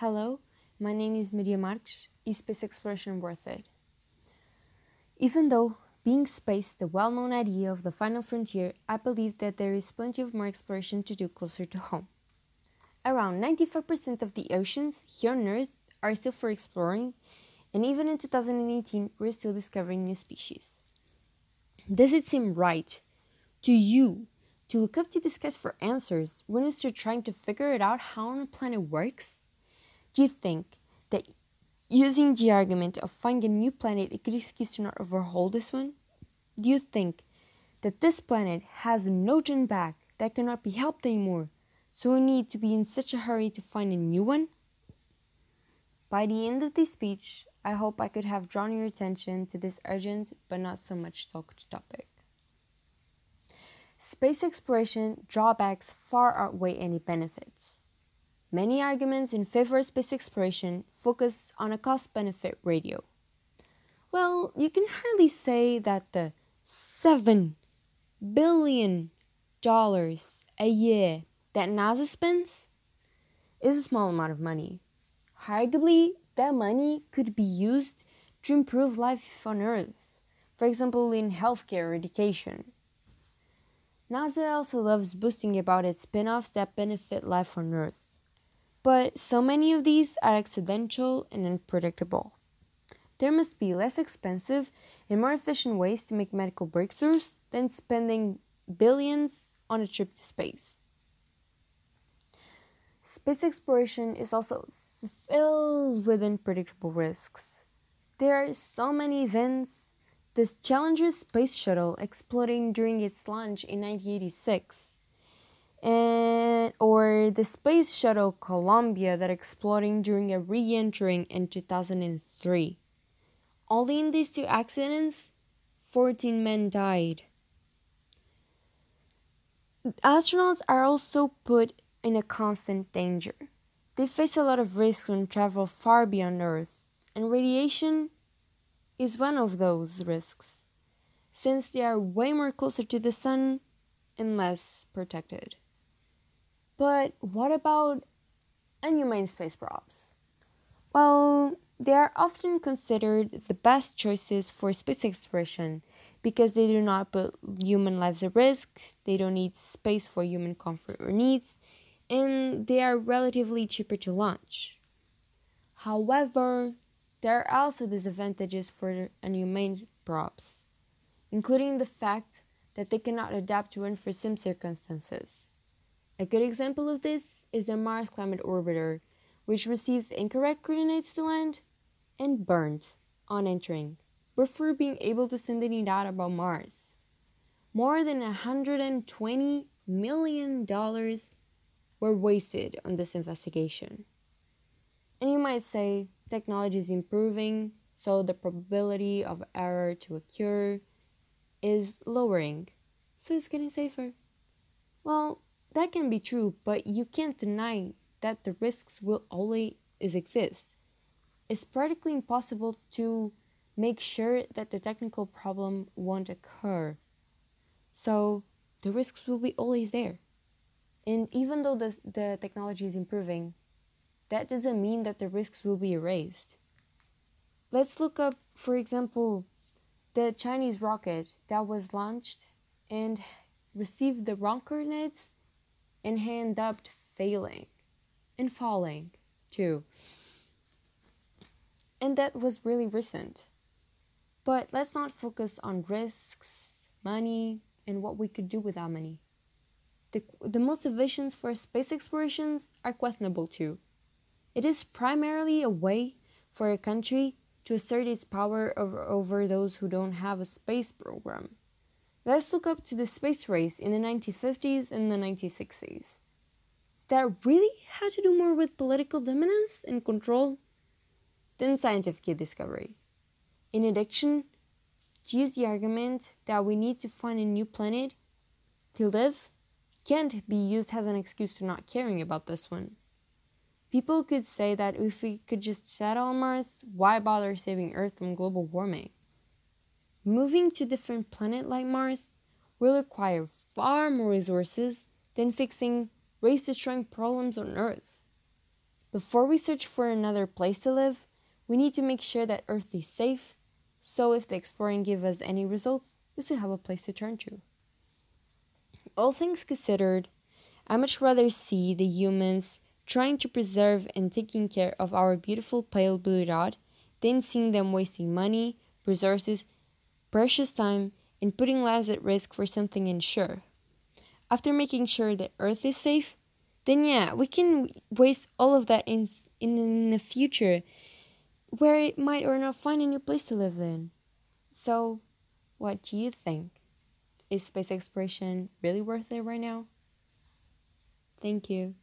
Hello, my name is Maria Marques. Is space exploration worth it? Even though being space the well known idea of the final frontier, I believe that there is plenty of more exploration to do closer to home. Around 94% of the oceans here on Earth are still for exploring, and even in 2018, we're still discovering new species. Does it seem right to you to look up to the skies for answers when instead trying to figure it out how a planet works? Do you think that using the argument of finding a new planet a good excuse to not overhaul this one? Do you think that this planet has no turn back that cannot be helped anymore, so we need to be in such a hurry to find a new one? By the end of this speech, I hope I could have drawn your attention to this urgent but not so much talked topic. Space exploration drawbacks far outweigh any benefits. Many arguments in favor of space exploration focus on a cost benefit ratio. Well, you can hardly say that the $7 billion a year that NASA spends is a small amount of money. Arguably, that money could be used to improve life on Earth, for example, in healthcare or education. NASA also loves boasting about its spin offs that benefit life on Earth. But so many of these are accidental and unpredictable. There must be less expensive and more efficient ways to make medical breakthroughs than spending billions on a trip to space. Space exploration is also filled with unpredictable risks. There are so many events the Challenger space shuttle exploding during its launch in 1986, and, or the space shuttle Columbia that exploding during a re-entering in 2003. Only in these two accidents, 14 men died. Astronauts are also put in a constant danger. They face a lot of risks when travel far beyond Earth, and radiation is one of those risks, since they are way more closer to the sun and less protected. But what about unmanned space props? Well, they are often considered the best choices for space exploration because they do not put human lives at risk, they don't need space for human comfort or needs, and they are relatively cheaper to launch. However, there are also disadvantages for unmanned props, including the fact that they cannot adapt to unforeseen circumstances. A good example of this is the Mars Climate Orbiter, which received incorrect coordinates to land and burned on entering before being able to send any data about Mars. More than $120 million were wasted on this investigation. And you might say, technology is improving, so the probability of error to occur is lowering, so it's getting safer. Well, that can be true, but you can't deny that the risks will always exist. It's practically impossible to make sure that the technical problem won't occur. So the risks will be always there. And even though the, the technology is improving, that doesn't mean that the risks will be erased. Let's look up, for example, the Chinese rocket that was launched and received the wrong coordinates and he ended up failing and falling too. And that was really recent. But let's not focus on risks, money, and what we could do with that money. The, the motivations for space explorations are questionable too. It is primarily a way for a country to assert its power over, over those who don't have a space program. Let's look up to the space race in the 1950s and the 1960s. That really had to do more with political dominance and control than scientific discovery. In addition, to use the argument that we need to find a new planet to live can't be used as an excuse to not caring about this one. People could say that if we could just settle on Mars, why bother saving Earth from global warming? Moving to different planet like Mars will require far more resources than fixing race destroying problems on Earth. Before we search for another place to live, we need to make sure that Earth is safe, so if the exploring gives us any results, we still have a place to turn to. All things considered, I much rather see the humans trying to preserve and taking care of our beautiful pale blue dot than seeing them wasting money, resources, precious time, and putting lives at risk for something unsure. After making sure that Earth is safe, then yeah, we can waste all of that in in, the future where it might or not find a new place to live in. So, what do you think? Is space exploration really worth it right now? Thank you.